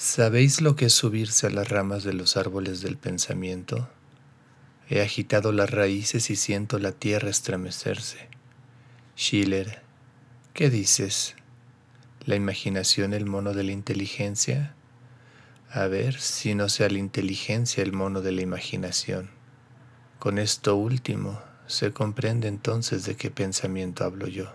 ¿Sabéis lo que es subirse a las ramas de los árboles del pensamiento? He agitado las raíces y siento la tierra estremecerse. Schiller, ¿qué dices? ¿La imaginación el mono de la inteligencia? A ver si no sea la inteligencia el mono de la imaginación. Con esto último se comprende entonces de qué pensamiento hablo yo.